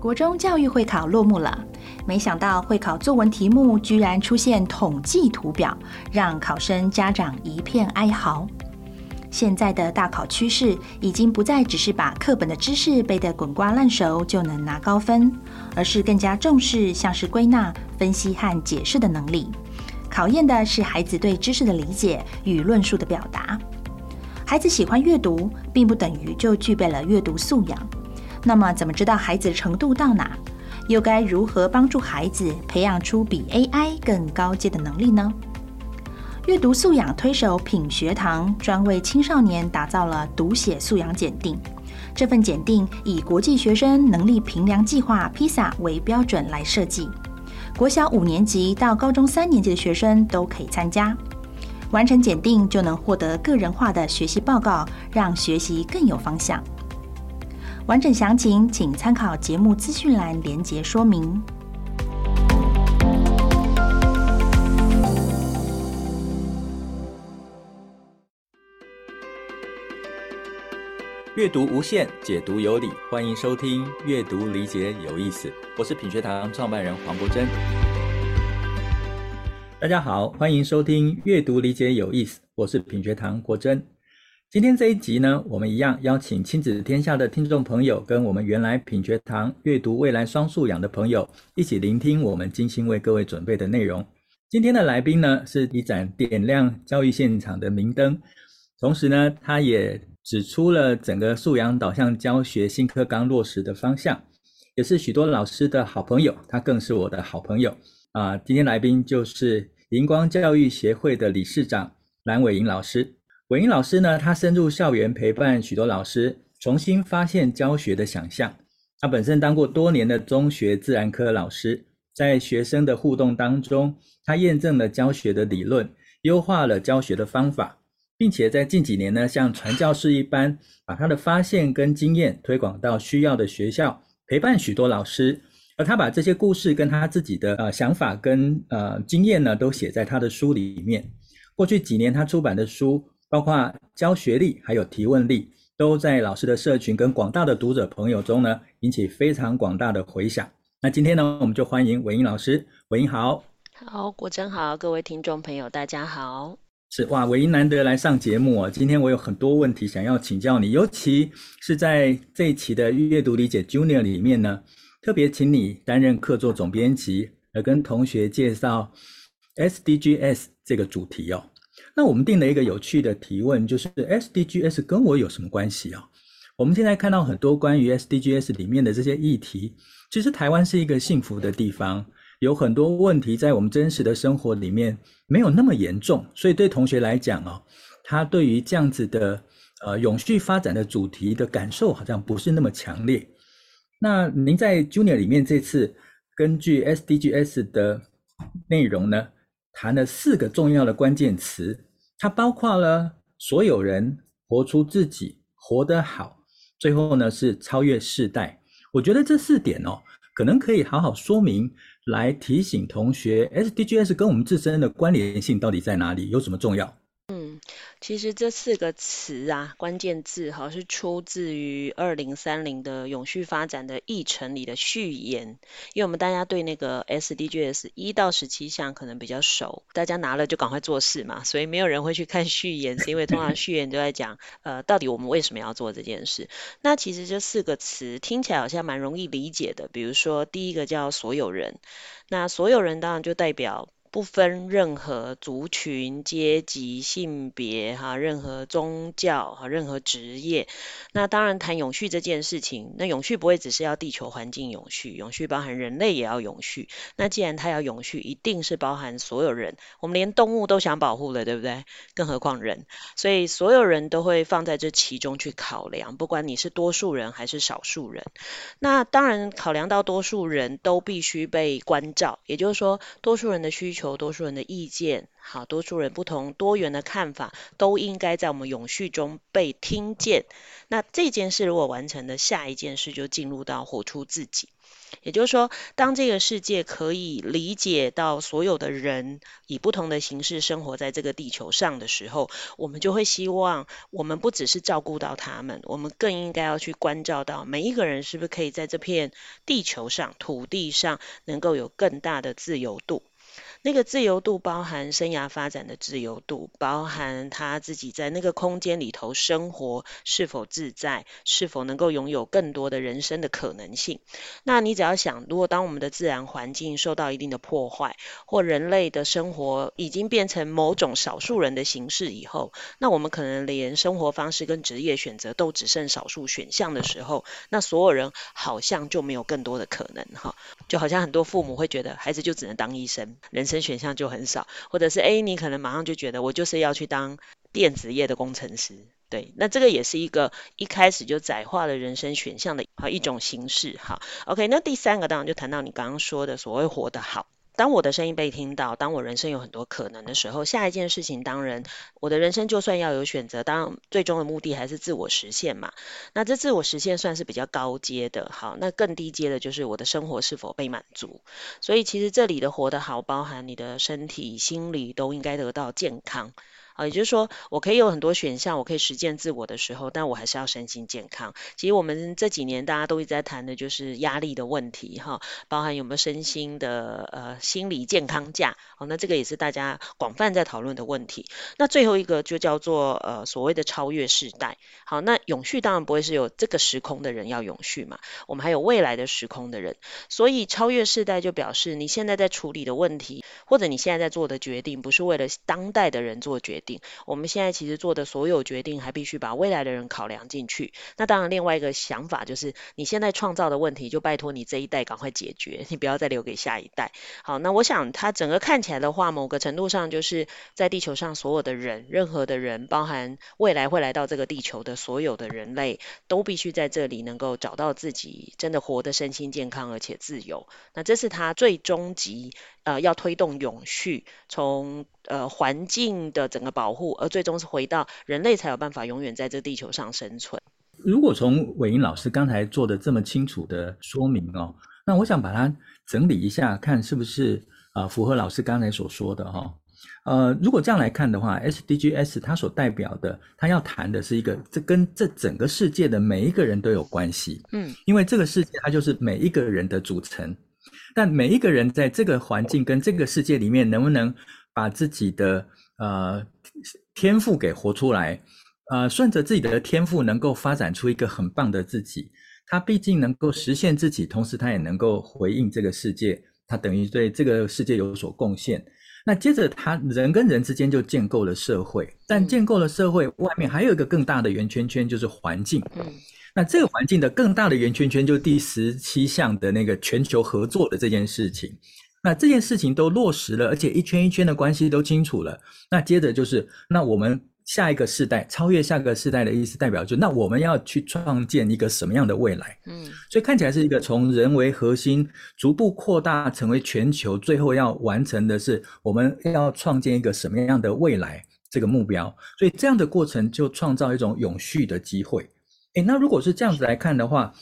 国中教育会考落幕了，没想到会考作文题目居然出现统计图表，让考生家长一片哀嚎。现在的大考趋势已经不再只是把课本的知识背得滚瓜烂熟就能拿高分，而是更加重视像是归纳、分析和解释的能力。考验的是孩子对知识的理解与论述的表达。孩子喜欢阅读，并不等于就具备了阅读素养。那么，怎么知道孩子程度到哪？又该如何帮助孩子培养出比 AI 更高阶的能力呢？阅读素养推手品学堂专为青少年打造了读写素养检定。这份检定以国际学生能力评量计划 （PISA） 为标准来设计，国小五年级到高中三年级的学生都可以参加。完成检定就能获得个人化的学习报告，让学习更有方向。完整详情请参考节目资讯栏连结说明。阅读无限，解读有理，欢迎收听《阅读理解有意思》，我是品学堂创办人黄国珍。大家好，欢迎收听《阅读理解有意思》，我是品学堂国珍。今天这一集呢，我们一样邀请亲子天下的听众朋友，跟我们原来品学堂阅读未来双素养的朋友，一起聆听我们精心为各位准备的内容。今天的来宾呢，是一盏点亮教育现场的明灯，同时呢，他也指出了整个素养导向教学新课纲落实的方向，也是许多老师的好朋友，他更是我的好朋友。啊，今天来宾就是荧光教育协会的理事长蓝伟莹老师。伟英老师呢，他深入校园陪伴许多老师，重新发现教学的想象。他本身当过多年的中学自然科老师，在学生的互动当中，他验证了教学的理论，优化了教学的方法，并且在近几年呢，像传教士一般，把他的发现跟经验推广到需要的学校，陪伴许多老师。而他把这些故事跟他自己的呃想法跟呃经验呢，都写在他的书里面。过去几年他出版的书，包括教学力还有提问力，都在老师的社群跟广大的读者朋友中呢，引起非常广大的回响。那今天呢，我们就欢迎文英老师。文英好。好，国珍好，各位听众朋友大家好。是哇，伟英难得来上节目啊。今天我有很多问题想要请教你，尤其是在这一期的阅读理解 Junior 里面呢。特别请你担任客座总编辑，来跟同学介绍 SDGs 这个主题哦。那我们定了一个有趣的提问，就是 SDGs 跟我有什么关系啊？我们现在看到很多关于 SDGs 里面的这些议题，其实台湾是一个幸福的地方，有很多问题在我们真实的生活里面没有那么严重，所以对同学来讲哦，他对于这样子的呃永续发展的主题的感受好像不是那么强烈。那您在 Junior 里面这次根据 SDGs 的内容呢，谈了四个重要的关键词，它包括了所有人活出自己，活得好，最后呢是超越世代。我觉得这四点哦，可能可以好好说明，来提醒同学 SDGs 跟我们自身的关联性到底在哪里，有什么重要？其实这四个词啊，关键字哈，是出自于二零三零的永续发展的议程里的序言。因为我们大家对那个 SDGs 一到十七项可能比较熟，大家拿了就赶快做事嘛，所以没有人会去看序言，是因为通常序言都在讲，呃，到底我们为什么要做这件事。那其实这四个词听起来好像蛮容易理解的，比如说第一个叫所有人，那所有人当然就代表。不分任何族群、阶级、性别，哈，任何宗教，哈，任何职业。那当然谈永续这件事情，那永续不会只是要地球环境永续，永续包含人类也要永续。那既然它要永续，一定是包含所有人。我们连动物都想保护了，对不对？更何况人，所以所有人都会放在这其中去考量，不管你是多数人还是少数人。那当然考量到多数人都必须被关照，也就是说，多数人的需求。求多数人的意见，好，多数人不同多元的看法，都应该在我们永续中被听见。那这件事如果完成的，下一件事就进入到活出自己。也就是说，当这个世界可以理解到所有的人以不同的形式生活在这个地球上的时候，我们就会希望，我们不只是照顾到他们，我们更应该要去关照到每一个人是不是可以在这片地球上、土地上能够有更大的自由度。那个自由度包含生涯发展的自由度，包含他自己在那个空间里头生活是否自在，是否能够拥有更多的人生的可能性。那你只要想，如果当我们的自然环境受到一定的破坏，或人类的生活已经变成某种少数人的形式以后，那我们可能连生活方式跟职业选择都只剩少数选项的时候，那所有人好像就没有更多的可能哈，就好像很多父母会觉得孩子就只能当医生，人。生选项就很少，或者是诶，你可能马上就觉得我就是要去当电子业的工程师，对，那这个也是一个一开始就窄化了人生选项的好一种形式，哈，OK，那第三个当然就谈到你刚刚说的所谓活得好。当我的声音被听到，当我人生有很多可能的时候，下一件事情当然，我的人生就算要有选择，当然最终的目的还是自我实现嘛。那这自我实现算是比较高阶的，好，那更低阶的就是我的生活是否被满足。所以其实这里的活得好，包含你的身体、心理都应该得到健康。也就是说，我可以有很多选项，我可以实践自我的时候，但我还是要身心健康。其实我们这几年大家都一直在谈的就是压力的问题，哈，包含有没有身心的呃心理健康假，好，那这个也是大家广泛在讨论的问题。那最后一个就叫做呃所谓的超越世代，好，那永续当然不会是有这个时空的人要永续嘛，我们还有未来的时空的人，所以超越世代就表示你现在在处理的问题，或者你现在在做的决定，不是为了当代的人做决定。我们现在其实做的所有决定，还必须把未来的人考量进去。那当然，另外一个想法就是，你现在创造的问题，就拜托你这一代赶快解决，你不要再留给下一代。好，那我想它整个看起来的话，某个程度上就是在地球上所有的人，任何的人，包含未来会来到这个地球的所有的人类，都必须在这里能够找到自己真的活得身心健康而且自由。那这是它最终极。呃，要推动永续，从呃环境的整个保护，而最终是回到人类才有办法永远在这地球上生存。如果从伟英老师刚才做的这么清楚的说明哦，那我想把它整理一下，看是不是啊、呃、符合老师刚才所说的哈、哦。呃，如果这样来看的话，SDGs 它所代表的，它要谈的是一个，这跟这整个世界的每一个人都有关系。嗯，因为这个世界它就是每一个人的组成。但每一个人在这个环境跟这个世界里面，能不能把自己的呃天赋给活出来？呃，顺着自己的天赋，能够发展出一个很棒的自己。他毕竟能够实现自己，同时他也能够回应这个世界，他等于对这个世界有所贡献。那接着，他人跟人之间就建构了社会，但建构了社会外面还有一个更大的圆圈圈，就是环境。那这个环境的更大的圆圈圈，就是第十七项的那个全球合作的这件事情。那这件事情都落实了，而且一圈一圈的关系都清楚了。那接着就是，那我们下一个世代，超越下个世代的意思，代表就那我们要去创建一个什么样的未来？嗯，所以看起来是一个从人为核心，逐步扩大成为全球，最后要完成的是我们要创建一个什么样的未来这个目标。所以这样的过程就创造一种永续的机会。诶，那如果是这样子来看的话，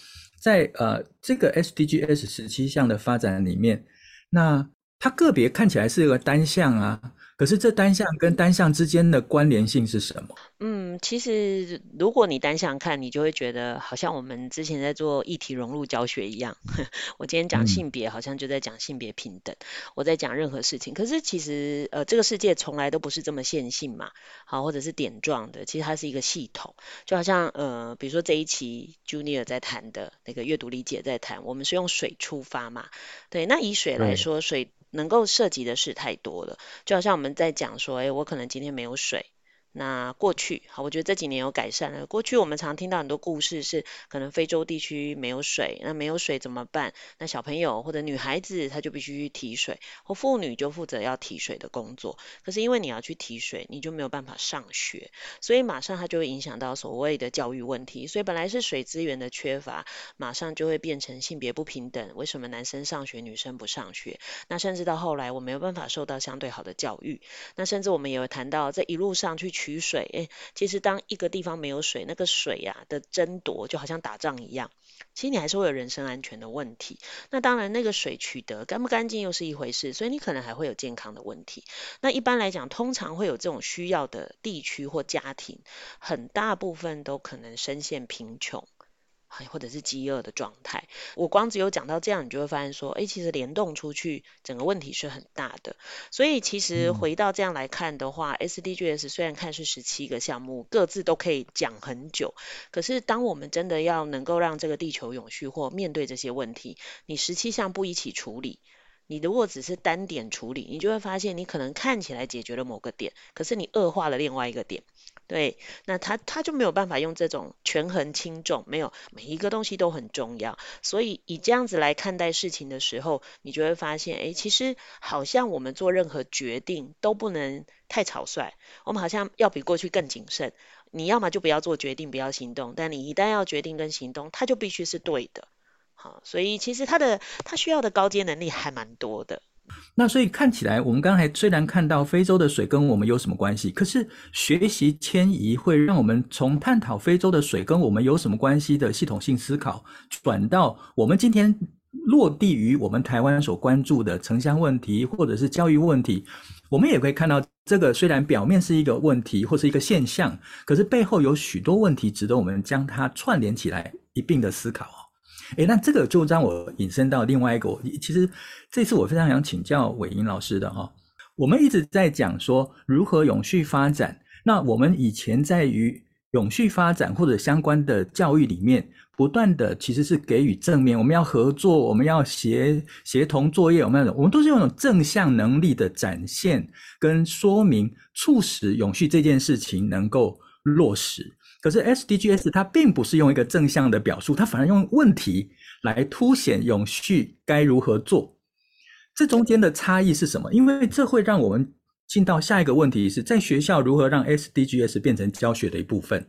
在呃这个 SDGs 十七项的发展里面，那它个别看起来是一个单项啊。可是这单项跟单项之间的关联性是什么？嗯，其实如果你单项看，你就会觉得好像我们之前在做议题融入教学一样。我今天讲性别，好像就在讲性别平等；我在讲任何事情，可是其实呃，这个世界从来都不是这么线性嘛，好，或者是点状的。其实它是一个系统，就好像呃，比如说这一期 Junior 在谈的那个阅读理解在谈，我们是用水出发嘛，对，那以水来说，水能够涉及的事太多了，就好像我们在讲说，哎，我可能今天没有水。那过去好，我觉得这几年有改善了。过去我们常听到很多故事是，可能非洲地区没有水，那没有水怎么办？那小朋友或者女孩子，她就必须去提水，或妇女就负责要提水的工作。可是因为你要去提水，你就没有办法上学，所以马上它就会影响到所谓的教育问题。所以本来是水资源的缺乏，马上就会变成性别不平等。为什么男生上学，女生不上学？那甚至到后来，我没有办法受到相对好的教育。那甚至我们也有谈到，在一路上去取水，诶，其实当一个地方没有水，那个水呀、啊、的争夺就好像打仗一样，其实你还是会有人身安全的问题。那当然，那个水取得干不干净又是一回事，所以你可能还会有健康的问题。那一般来讲，通常会有这种需要的地区或家庭，很大部分都可能深陷贫穷。或者是饥饿的状态，我光只有讲到这样，你就会发现说，哎，其实联动出去，整个问题是很大的。所以其实回到这样来看的话，嗯，SDGs 虽然看是十七个项目，各自都可以讲很久，可是当我们真的要能够让这个地球永续或面对这些问题，你十七项不一起处理，你如果只是单点处理，你就会发现你可能看起来解决了某个点，可是你恶化了另外一个点。对，那他他就没有办法用这种权衡轻重，没有每一个东西都很重要，所以以这样子来看待事情的时候，你就会发现，哎，其实好像我们做任何决定都不能太草率，我们好像要比过去更谨慎。你要么就不要做决定，不要行动，但你一旦要决定跟行动，它就必须是对的。好，所以其实他的他需要的高阶能力还蛮多的。那所以看起来，我们刚才虽然看到非洲的水跟我们有什么关系，可是学习迁移会让我们从探讨非洲的水跟我们有什么关系的系统性思考，转到我们今天落地于我们台湾所关注的城乡问题或者是教育问题，我们也可以看到，这个虽然表面是一个问题或是一个现象，可是背后有许多问题值得我们将它串联起来一并的思考。诶，那这个就让我引申到另外一个，其实这次我非常想请教伟莹老师的哈。我们一直在讲说如何永续发展，那我们以前在于永续发展或者相关的教育里面，不断的其实是给予正面，我们要合作，我们要协协同作业，我们要我们都是用正向能力的展现跟说明，促使永续这件事情能够落实。可是 SDGs 它并不是用一个正向的表述，它反而用问题来凸显永续该如何做。这中间的差异是什么？因为这会让我们进到下一个问题，是在学校如何让 SDGs 变成教学的一部分。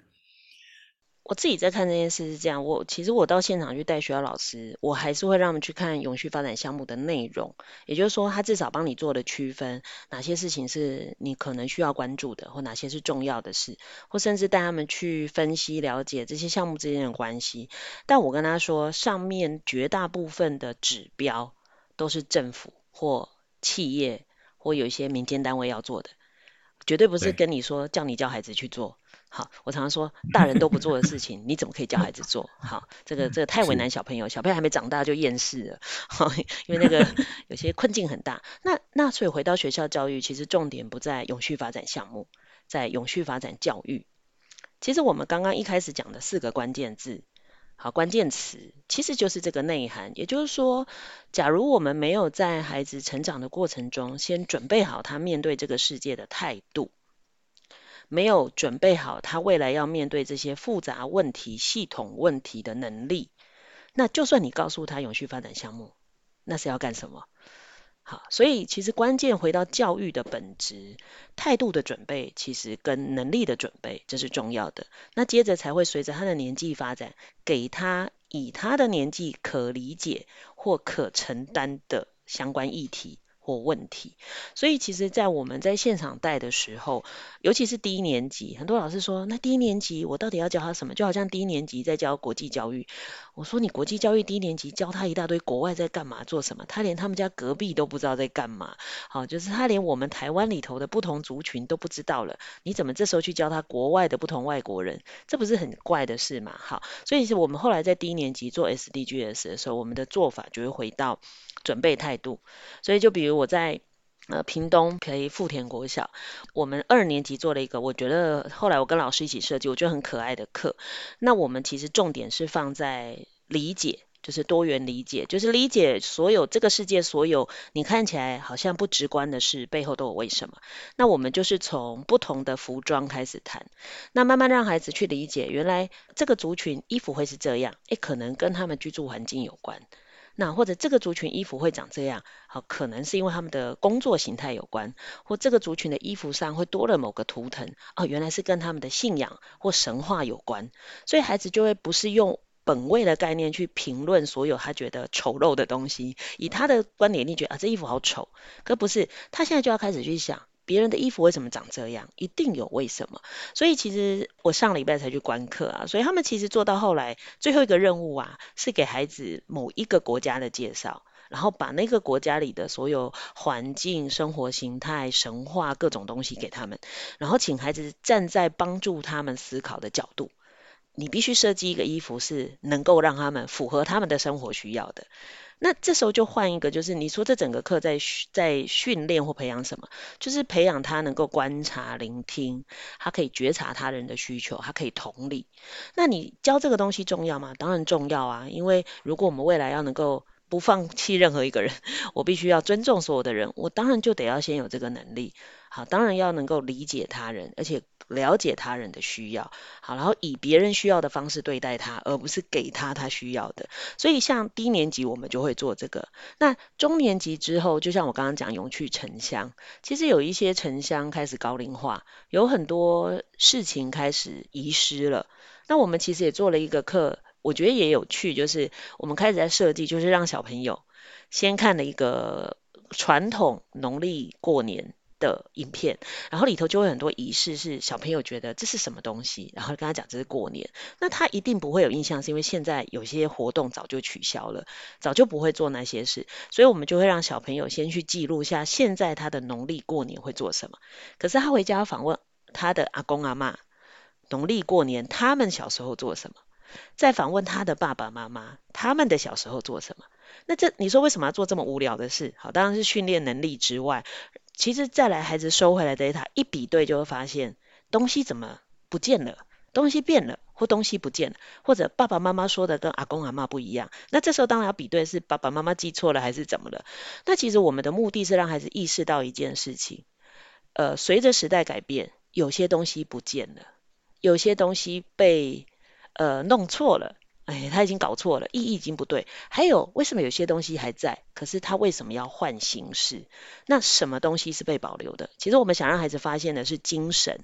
我自己在看这件事是这样，我其实我到现场去带学校老师，我还是会让他们去看永续发展项目的内容，也就是说，他至少帮你做了区分，哪些事情是你可能需要关注的，或哪些是重要的事，或甚至带他们去分析了解这些项目之间的关系。但我跟他说，上面绝大部分的指标都是政府或企业或有一些民间单位要做的，绝对不是跟你说叫你教孩子去做。好，我常常说，大人都不做的事情，你怎么可以教孩子做？好，这个这个太为难小朋友，小朋友还没长大就厌世了，好，因为那个 有些困境很大。那那所以回到学校教育，其实重点不在永续发展项目，在永续发展教育。其实我们刚刚一开始讲的四个关键字，好，关键词其实就是这个内涵。也就是说，假如我们没有在孩子成长的过程中，先准备好他面对这个世界的态度。没有准备好他未来要面对这些复杂问题、系统问题的能力，那就算你告诉他永续发展项目，那是要干什么？好，所以其实关键回到教育的本质，态度的准备其实跟能力的准备，这是重要的。那接着才会随着他的年纪发展，给他以他的年纪可理解或可承担的相关议题。或问题，所以其实，在我们在现场带的时候，尤其是低年级，很多老师说，那低年级我到底要教他什么？就好像低年级在教国际教育，我说你国际教育低年级教他一大堆国外在干嘛、做什么，他连他们家隔壁都不知道在干嘛。好，就是他连我们台湾里头的不同族群都不知道了，你怎么这时候去教他国外的不同外国人？这不是很怪的事吗？好，所以是我们后来在低年级做 SDGs 的时候，我们的做法就会回到。准备态度，所以就比如我在呃屏东陪富田国小，我们二年级做了一个，我觉得后来我跟老师一起设计，我觉得很可爱的课。那我们其实重点是放在理解就是多元理解，就是理解所有这个世界所有你看起来好像不直观的事背后都有为什么。那我们就是从不同的服装开始谈，那慢慢让孩子去理解，原来这个族群衣服会是这样，诶，可能跟他们居住环境有关。那或者这个族群衣服会长这样，好，可能是因为他们的工作形态有关，或这个族群的衣服上会多了某个图腾，哦，原来是跟他们的信仰或神话有关，所以孩子就会不是用。本位的概念去评论所有他觉得丑陋的东西，以他的观点，你觉得啊，这衣服好丑，可不是，他现在就要开始去想别人的衣服为什么长这样，一定有为什么。所以其实我上礼拜才去观课啊，所以他们其实做到后来最后一个任务啊，是给孩子某一个国家的介绍，然后把那个国家里的所有环境、生活形态、神话各种东西给他们，然后请孩子站在帮助他们思考的角度。你必须设计一个衣服是能够让他们符合他们的生活需要的。那这时候就换一个，就是你说这整个课在在训练或培养什么？就是培养他能够观察、聆听，他可以觉察他人的需求，他可以同理。那你教这个东西重要吗？当然重要啊，因为如果我们未来要能够不放弃任何一个人，我必须要尊重所有的人，我当然就得要先有这个能力。好，当然要能够理解他人，而且了解他人的需要。好，然后以别人需要的方式对待他，而不是给他他需要的。所以像低年级我们就会做这个。那中年级之后，就像我刚刚讲永去城乡，其实有一些城乡开始高龄化，有很多事情开始遗失了。那我们其实也做了一个课，我觉得也有趣，就是我们开始在设计，就是让小朋友先看了一个传统农历过年的影片，然后里头就会很多仪式，是小朋友觉得这是什么东西，然后跟他讲这是过年，那他一定不会有印象，是因为现在有些活动早就取消了，早就不会做那些事，所以我们就会让小朋友先去记录下现在他的农历过年会做什么，可是他回家访问他的阿公阿嬷，农历过年他们小时候做什么，再访问他的爸爸妈妈，他们的小时候做什么，那这你说为什么要做这么无聊的事？好，当然是训练能力之外。其实再来，孩子收回来的 data 一比对，就会发现东西怎么不见了，东西变了，或东西不见了，或者爸爸妈妈说的跟阿公阿妈不一样。那这时候当然要比对，是爸爸妈妈记错了还是怎么了？那其实我们的目的是让孩子意识到一件事情，呃，随着时代改变，有些东西不见了，有些东西被呃弄错了。哎，他已经搞错了，意义已经不对。还有，为什么有些东西还在？可是他为什么要换形式？那什么东西是被保留的？其实我们想让孩子发现的是精神。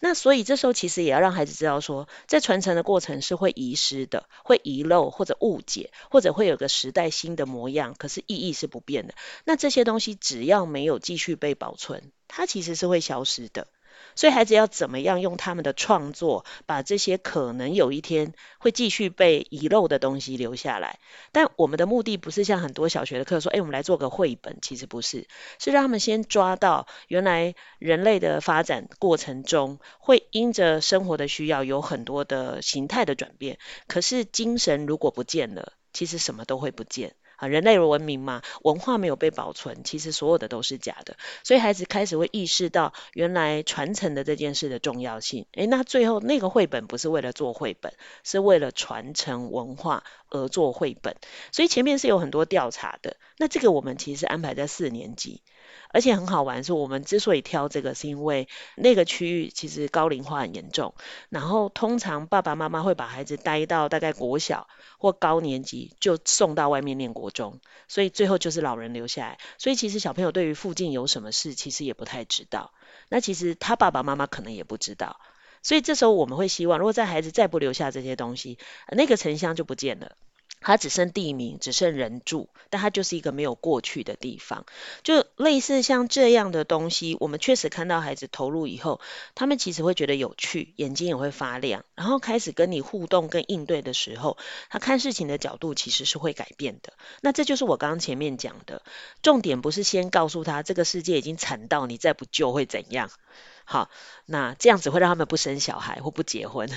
那所以这时候其实也要让孩子知道说，在传承的过程是会遗失的，会遗漏或者误解，或者会有个时代新的模样，可是意义是不变的。那这些东西只要没有继续被保存，它其实是会消失的。所以孩子要怎么样用他们的创作，把这些可能有一天会继续被遗漏的东西留下来？但我们的目的不是像很多小学的课说，哎，我们来做个绘本，其实不是，是让他们先抓到原来人类的发展过程中，会因着生活的需要有很多的形态的转变。可是精神如果不见了，其实什么都会不见。啊，人类文明嘛，文化没有被保存，其实所有的都是假的。所以孩子开始会意识到，原来传承的这件事的重要性。诶，那最后那个绘本不是为了做绘本，是为了传承文化而做绘本。所以前面是有很多调查的。那这个我们其实安排在四年级。而且很好玩，是我们之所以挑这个，是因为那个区域其实高龄化很严重，然后通常爸爸妈妈会把孩子带到大概国小或高年级，就送到外面念国中，所以最后就是老人留下来。所以其实小朋友对于附近有什么事，其实也不太知道。那其实他爸爸妈妈可能也不知道，所以这时候我们会希望，如果在孩子再不留下这些东西，那个城乡就不见了。它只剩地名，只剩人住，但它就是一个没有过去的地方。就类似像这样的东西，我们确实看到孩子投入以后，他们其实会觉得有趣，眼睛也会发亮，然后开始跟你互动跟应对的时候，他看事情的角度其实是会改变的。那这就是我刚刚前面讲的，重点不是先告诉他这个世界已经惨到你再不救会怎样。好，那这样子会让他们不生小孩或不结婚。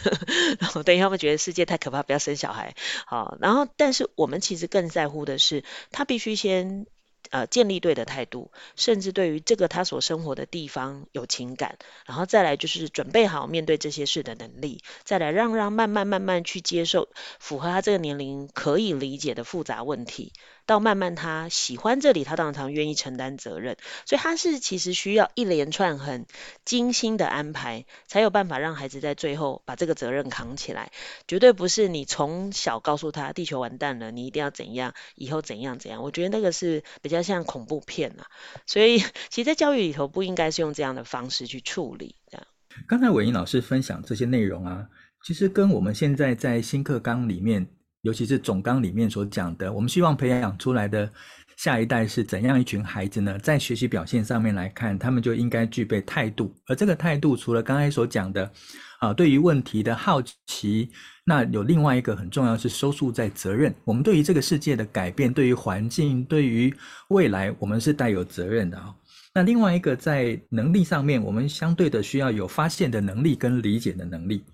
然后等于他们觉得世界太可怕，不要生小孩。好，然后但是我们其实更在乎的是，他必须先呃，建立对的态度，甚至对于这个他所生活的地方有情感，然后再来就是准备好面对这些事的能力，再来让让慢慢慢慢去接受符合他这个年龄可以理解的复杂问题。到慢慢他喜欢这里，他当然愿意承担责任，所以他是其实需要一连串很精心的安排，才有办法让孩子在最后把这个责任扛起来。绝对不是你从小告诉他地球完蛋了，你一定要怎样，以后怎样怎样。我觉得那个是比较像恐怖片啊，所以其实，在教育里头不应该是用这样的方式去处理。这样，刚才伟莹老师分享这些内容啊，其实跟我们现在在新课纲里面。尤其是总纲里面所讲的，我们希望培养出来的下一代是怎样一群孩子呢？在学习表现上面来看，他们就应该具备态度。而这个态度，除了刚才所讲的，啊，对于问题的好奇，那有另外一个很重要是收束在责任。我们对于这个世界的改变，对于环境，对于未来，我们是带有责任的啊。那另外一个在能力上面，我们相对的需要有发现的能力跟理解的能力。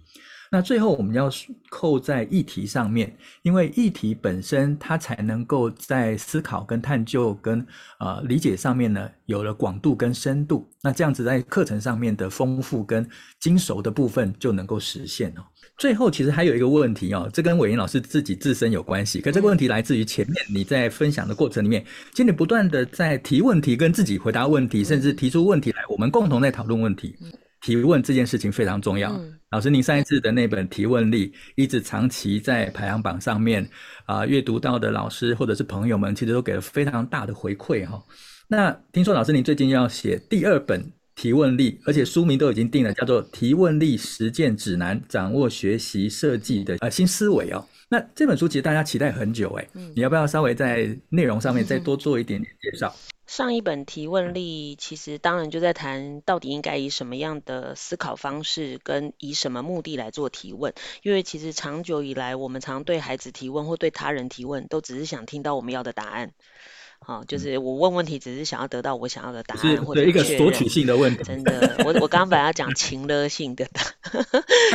那最后我们要扣在议题上面，因为议题本身它才能够在思考跟探究跟呃理解上面呢，有了广度跟深度。那这样子在课程上面的丰富跟精熟的部分就能够实现哦。最后其实还有一个问题哦，这跟伟莹老师自己自身有关系，可这个问题来自于前面你在分享的过程里面，其实你不断的在提问题跟自己回答问题，甚至提出问题来，我们共同在讨论问题。提问这件事情非常重要。嗯、老师，您上一次的那本提问力一直长期在排行榜上面啊，阅读到的老师或者是朋友们，其实都给了非常大的回馈哈。那听说老师您最近要写第二本提问力，而且书名都已经定了，叫做《提问力实践指南：掌握学习设计的呃新思维》哦。那这本书其实大家期待很久诶，嗯、你要不要稍微在内容上面再 多做一点点介绍？上一本提问力，其实当然就在谈到底应该以什么样的思考方式，跟以什么目的来做提问。因为其实长久以来，我们常对孩子提问或对他人提问，都只是想听到我们要的答案。好，就是我问问题，只是想要得到我想要的答案，或者一个索取性的问题。真的，我我刚刚本来要讲情勒性的，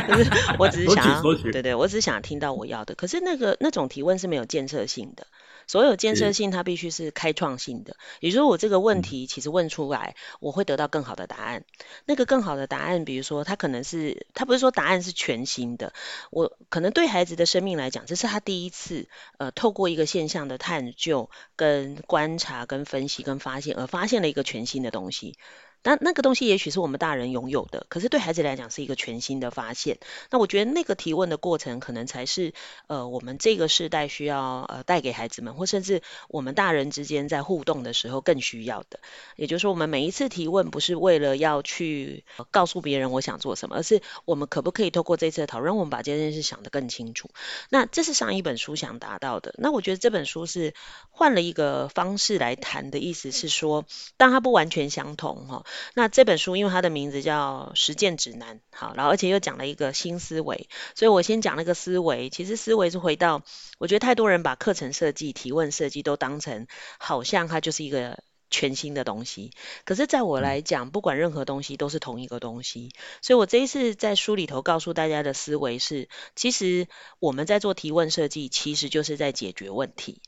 就是我只是想要，对，对对，我只是想听到我要的。可是那个那种提问是没有建设性的。所有建设性，它必须是开创性的。也就是说，我这个问题其实问出来，我会得到更好的答案。那个更好的答案，比如说，它可能是，它不是说答案是全新的。我可能对孩子的生命来讲，这是他第一次，呃，透过一个现象的探究、跟观察、跟分析、跟发现，而发现了一个全新的东西。但那个东西也许是我们大人拥有的，可是对孩子来讲是一个全新的发现。那我觉得那个提问的过程，可能才是呃我们这个世代需要呃带给孩子们，或甚至我们大人之间在互动的时候更需要的。也就是说，我们每一次提问不是为了要去告诉别人我想做什么，而是我们可不可以透过这次的讨论，我们把这件事想得更清楚。那这是上一本书想达到的。那我觉得这本书是换了一个方式来谈的意思是说，当它不完全相同哈。那这本书因为它的名字叫实践指南，好，然后而且又讲了一个新思维，所以我先讲那个思维。其实思维是回到，我觉得太多人把课程设计、提问设计都当成好像它就是一个全新的东西。可是，在我来讲，不管任何东西都是同一个东西。所以我这一次在书里头告诉大家的思维是，其实我们在做提问设计，其实就是在解决问题。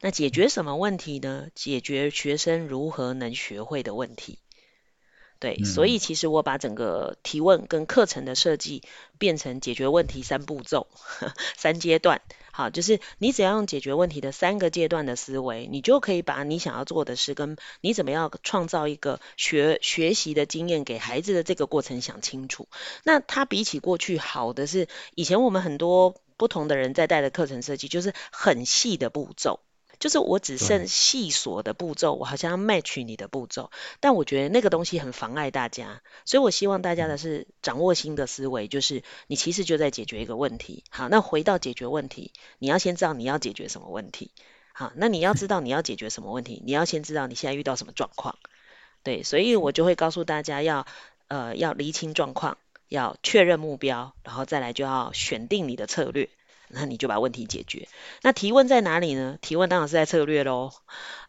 那解决什么问题呢？解决学生如何能学会的问题。对，所以其实我把整个提问跟课程的设计变成解决问题三步骤、三阶段。好，就是你只要用解决问题的三个阶段的思维，你就可以把你想要做的事跟你怎么样创造一个学学习的经验给孩子的这个过程想清楚。那它比起过去好的是，以前我们很多不同的人在带的课程设计就是很细的步骤。就是我只剩细琐的步骤，我好像要 match 你的步骤，但我觉得那个东西很妨碍大家，所以我希望大家的是掌握新的思维，就是你其实就在解决一个问题。好，那回到解决问题，你要先知道你要解决什么问题。好，那你要知道你要解决什么问题，你要先知道你现在遇到什么状况。对，所以我就会告诉大家要呃要厘清状况，要确认目标，然后再来就要选定你的策略。那你就把问题解决。那提问在哪里呢？提问当然是在策略喽。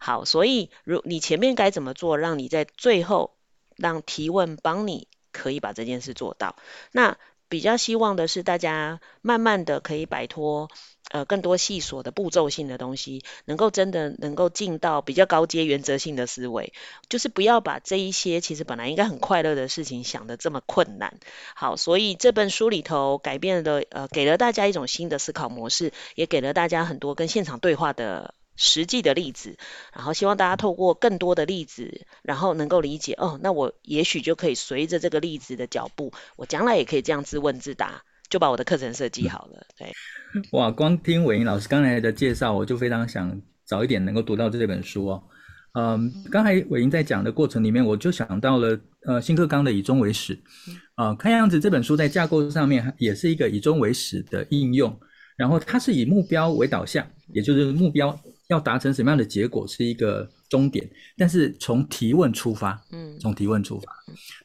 好，所以如你前面该怎么做，让你在最后让提问帮你可以把这件事做到。那比较希望的是大家慢慢的可以摆脱。呃，更多细琐的步骤性的东西，能够真的能够进到比较高阶原则性的思维，就是不要把这一些其实本来应该很快乐的事情想得这么困难。好，所以这本书里头改变了，呃，给了大家一种新的思考模式，也给了大家很多跟现场对话的实际的例子，然后希望大家透过更多的例子，然后能够理解，哦，那我也许就可以随着这个例子的脚步，我将来也可以这样自问自答。就把我的课程设计好了，对。哇，光听伟莹老师刚才的介绍，我就非常想早一点能够读到这本书哦。嗯，刚才伟莹在讲的过程里面，我就想到了呃新课纲的以终为始，啊、呃，看样子这本书在架构上面也是一个以终为始的应用，然后它是以目标为导向，也就是目标要达成什么样的结果是一个终点，但是从提问出发，嗯，从提问出发，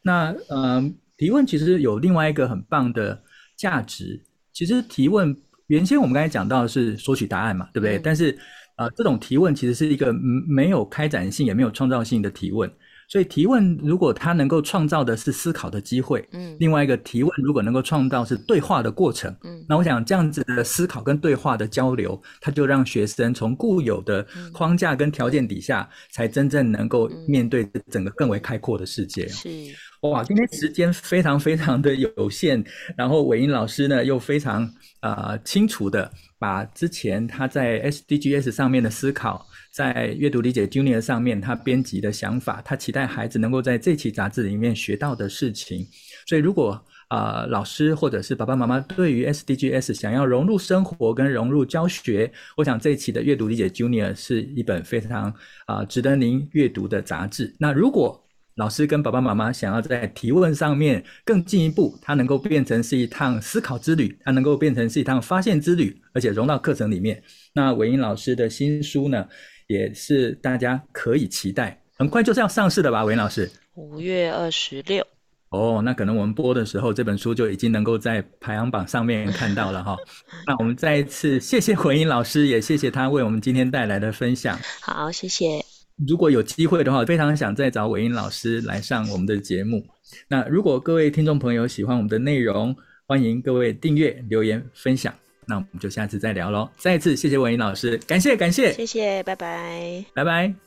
那呃提问其实有另外一个很棒的。价值其实提问，原先我们刚才讲到的是索取答案嘛，对不对？嗯、但是呃，这种提问其实是一个没有开展性也没有创造性的提问。所以提问如果它能够创造的是思考的机会，嗯，另外一个提问如果能够创造是对话的过程，嗯，那我想这样子的思考跟对话的交流，它就让学生从固有的框架跟条件底下，才真正能够面对整个更为开阔的世界。是。哇，今天时间非常非常的有限，然后伟英老师呢又非常啊、呃、清楚的把之前他在 SDGs 上面的思考，在阅读理解 Junior 上面他编辑的想法，他期待孩子能够在这期杂志里面学到的事情。所以如果啊、老师或者是爸爸妈妈对于 SDGs 想要融入生活跟融入教学，我想这一期的阅读理解 Junior 是一本非常啊、值得您阅读的杂志。那如果老师跟爸爸妈妈想要在提问上面更进一步，它能够变成是一趟思考之旅，它能够变成是一趟发现之旅，而且融到课程里面。那韦英老师的新书呢，也是大家可以期待，很快就是要上市的吧？伟莹老师，五月二十六。哦，那可能我们播的时候，这本书就已经能够在排行榜上面看到了哈。那我们再一次谢谢伟莹老师，也谢谢他为我们今天带来的分享。好，谢谢。如果有机会的话，非常想再找伟英老师来上我们的节目。那如果各位听众朋友喜欢我们的内容，欢迎各位订阅、留言、分享。那我们就下次再聊喽。再一次谢谢文英老师，感谢感谢，谢谢，拜拜，拜拜。